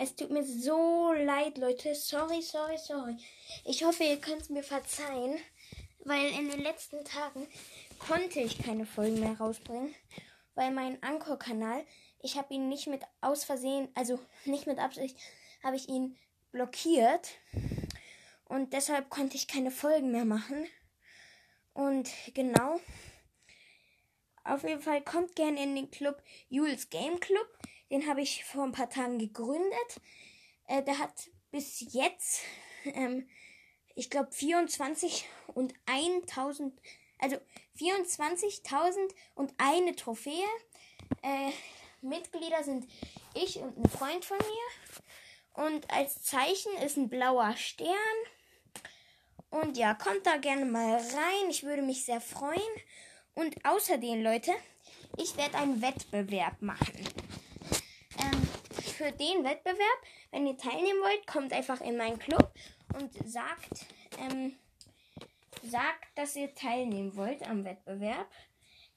Es tut mir so leid, Leute. Sorry, sorry, sorry. Ich hoffe, ihr könnt mir verzeihen, weil in den letzten Tagen konnte ich keine Folgen mehr rausbringen, weil mein Anchor-Kanal, ich habe ihn nicht mit aus Versehen, also nicht mit Absicht, habe ich ihn blockiert und deshalb konnte ich keine Folgen mehr machen. Und genau. Auf jeden Fall kommt gerne in den Club Jules Game Club. Den habe ich vor ein paar Tagen gegründet. Äh, der hat bis jetzt, ähm, ich glaube, 24 und 1000, also 24.000 und eine Trophäe. Äh, Mitglieder sind ich und ein Freund von mir. Und als Zeichen ist ein blauer Stern. Und ja, kommt da gerne mal rein. Ich würde mich sehr freuen. Und außerdem, Leute, ich werde einen Wettbewerb machen. Ähm, für den Wettbewerb, wenn ihr teilnehmen wollt, kommt einfach in meinen Club und sagt, ähm, sagt, dass ihr teilnehmen wollt am Wettbewerb.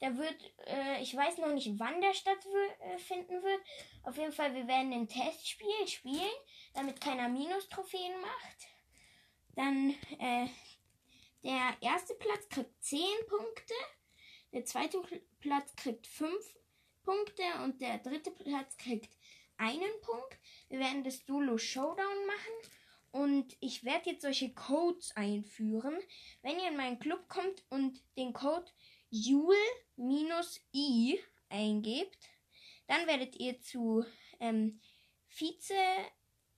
Der wird, äh, ich weiß noch nicht, wann der stattfinden wird. Auf jeden Fall, wir werden ein Testspiel spielen, damit keiner Minus-Trophäen macht. Dann äh, der erste Platz kriegt 10 Punkte, der zweite Platz kriegt 5 Punkte und der dritte Platz kriegt einen Punkt. Wir werden das Solo Showdown machen und ich werde jetzt solche Codes einführen. Wenn ihr in meinen Club kommt und den Code Jule-I eingebt, dann werdet ihr zu ähm, Vize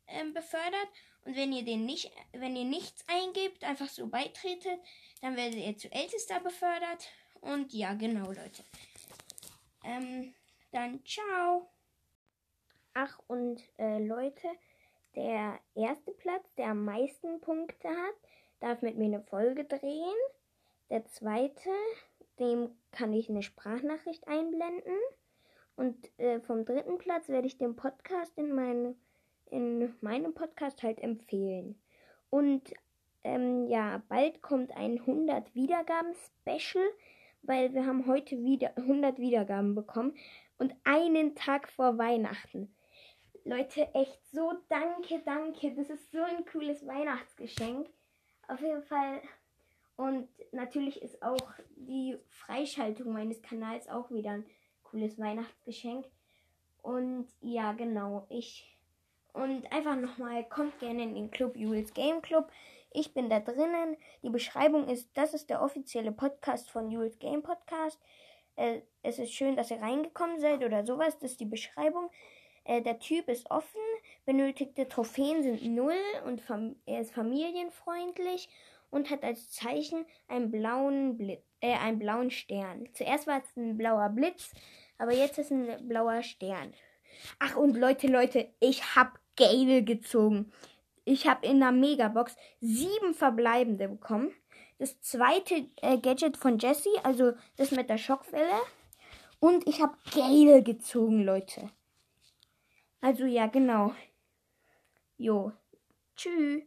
ähm, befördert und wenn ihr den nicht, wenn ihr nichts eingebt, einfach so beitretet, dann werdet ihr zu Ältester befördert. Und ja, genau, Leute. Ähm, dann ciao. Ach, und äh, Leute, der erste Platz, der am meisten Punkte hat, darf mit mir eine Folge drehen. Der zweite, dem kann ich eine Sprachnachricht einblenden. Und äh, vom dritten Platz werde ich den Podcast in meine in meinem Podcast halt empfehlen. Und ähm, ja, bald kommt ein 100 Wiedergaben Special, weil wir haben heute wieder 100 Wiedergaben bekommen und einen Tag vor Weihnachten. Leute, echt so danke, danke. Das ist so ein cooles Weihnachtsgeschenk. Auf jeden Fall. Und natürlich ist auch die Freischaltung meines Kanals auch wieder ein cooles Weihnachtsgeschenk. Und ja, genau. Ich und einfach nochmal, kommt gerne in den Club Jules Game Club. Ich bin da drinnen. Die Beschreibung ist, das ist der offizielle Podcast von Jules Game Podcast. Äh, es ist schön, dass ihr reingekommen seid oder sowas. Das ist die Beschreibung. Äh, der Typ ist offen, benötigte Trophäen sind null und er ist familienfreundlich und hat als Zeichen einen blauen, Blitz, äh, einen blauen Stern. Zuerst war es ein blauer Blitz, aber jetzt ist ein blauer Stern. Ach und Leute, Leute, ich hab Gale gezogen. Ich habe in der Megabox sieben verbleibende bekommen. Das zweite äh, Gadget von Jesse, also das mit der Schockwelle. Und ich habe Gale gezogen, Leute. Also ja, genau. Jo. Tschüss.